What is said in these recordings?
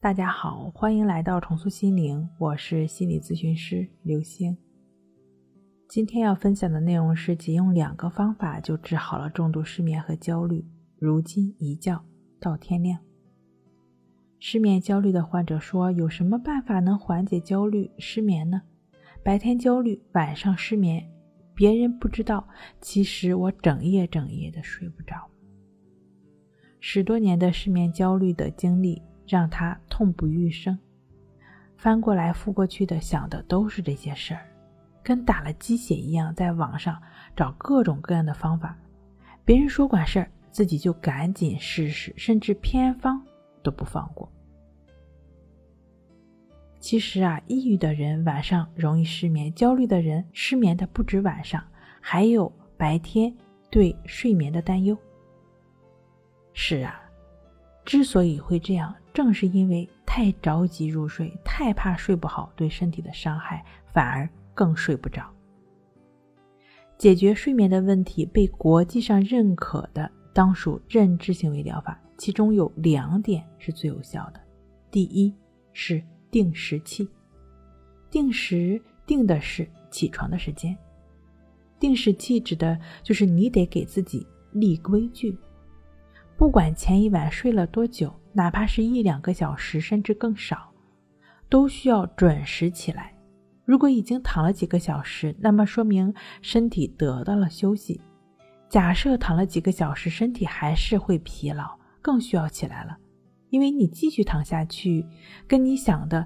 大家好，欢迎来到重塑心灵，我是心理咨询师刘星。今天要分享的内容是：仅用两个方法就治好了重度失眠和焦虑，如今一觉到天亮。失眠焦虑的患者说：“有什么办法能缓解焦虑失眠呢？白天焦虑，晚上失眠，别人不知道，其实我整夜整夜的睡不着。十多年的失眠焦虑的经历。”让他痛不欲生，翻过来覆过去的想的都是这些事儿，跟打了鸡血一样，在网上找各种各样的方法。别人说管事儿，自己就赶紧试试，甚至偏方都不放过。其实啊，抑郁的人晚上容易失眠，焦虑的人失眠的不止晚上，还有白天对睡眠的担忧。是啊。之所以会这样，正是因为太着急入睡，太怕睡不好对身体的伤害，反而更睡不着。解决睡眠的问题被国际上认可的，当属认知行为疗法，其中有两点是最有效的。第一是定时器，定时定的是起床的时间，定时器指的就是你得给自己立规矩。不管前一晚睡了多久，哪怕是一两个小时，甚至更少，都需要准时起来。如果已经躺了几个小时，那么说明身体得到了休息。假设躺了几个小时，身体还是会疲劳，更需要起来了，因为你继续躺下去，跟你想的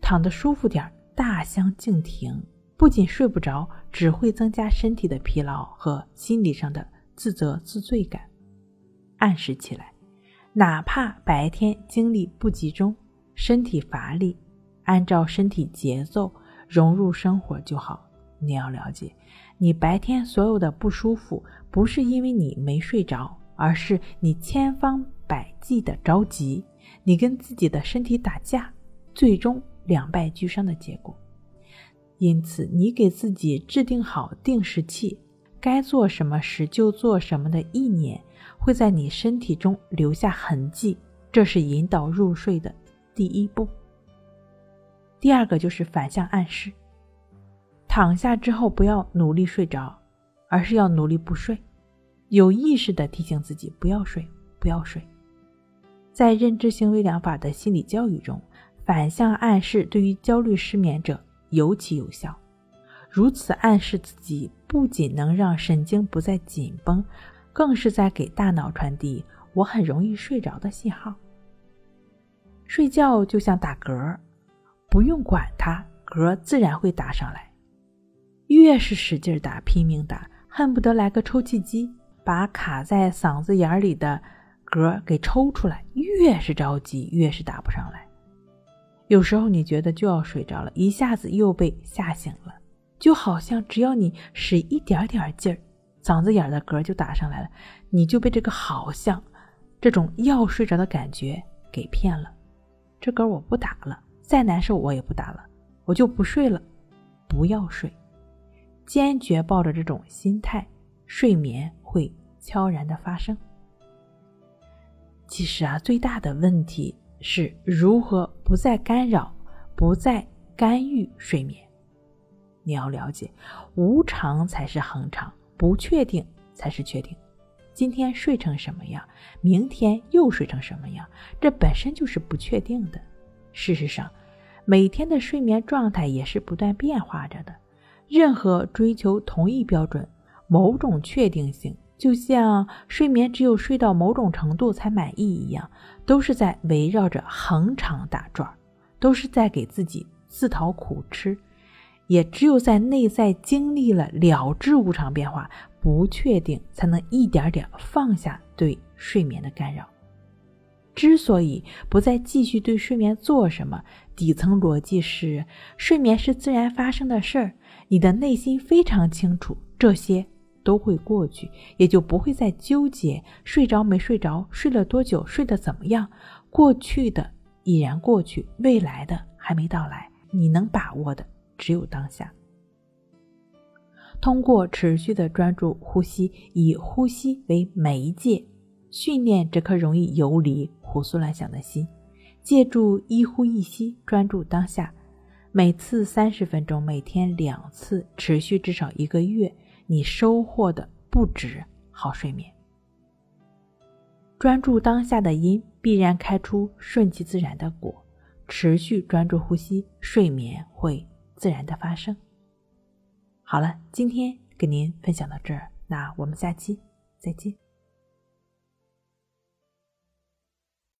躺得舒服点大相径庭。不仅睡不着，只会增加身体的疲劳和心理上的自责自罪感。按时起来，哪怕白天精力不集中、身体乏力，按照身体节奏融入生活就好。你要了解，你白天所有的不舒服，不是因为你没睡着，而是你千方百计的着急，你跟自己的身体打架，最终两败俱伤的结果。因此，你给自己制定好定时器，该做什么时就做什么的意念。会在你身体中留下痕迹，这是引导入睡的第一步。第二个就是反向暗示，躺下之后不要努力睡着，而是要努力不睡，有意识的提醒自己不要睡，不要睡。在认知行为疗法的心理教育中，反向暗示对于焦虑失眠者尤其有效。如此暗示自己，不仅能让神经不再紧绷。更是在给大脑传递我很容易睡着的信号。睡觉就像打嗝，不用管它，嗝自然会打上来。越是使劲打、拼命打，恨不得来个抽气机把卡在嗓子眼里的嗝给抽出来，越是着急，越是打不上来。有时候你觉得就要睡着了，一下子又被吓醒了，就好像只要你使一点点劲儿。嗓子眼的嗝就打上来了，你就被这个好像这种要睡着的感觉给骗了。这嗝我不打了，再难受我也不打了，我就不睡了，不要睡。坚决抱着这种心态，睡眠会悄然的发生。其实啊，最大的问题是如何不再干扰、不再干预睡眠。你要了解，无常才是恒常。不确定才是确定。今天睡成什么样，明天又睡成什么样，这本身就是不确定的。事实上，每天的睡眠状态也是不断变化着的。任何追求同一标准、某种确定性，就像睡眠只有睡到某种程度才满意一样，都是在围绕着恒常打转，都是在给自己自讨苦吃。也只有在内在经历了了知无常变化、不确定，才能一点点放下对睡眠的干扰。之所以不再继续对睡眠做什么，底层逻辑是：睡眠是自然发生的事儿，你的内心非常清楚，这些都会过去，也就不会再纠结睡着没睡着、睡了多久、睡得怎么样。过去的已然过去，未来的还没到来，你能把握的。只有当下，通过持续的专注呼吸，以呼吸为媒介，训练这颗容易游离、胡思乱想的心，借助一呼一吸，专注当下，每次三十分钟，每天两次，持续至少一个月，你收获的不止好睡眠。专注当下的因，必然开出顺其自然的果。持续专注呼吸，睡眠会自然的发生。好了，今天跟您分享到这儿，那我们下期再见。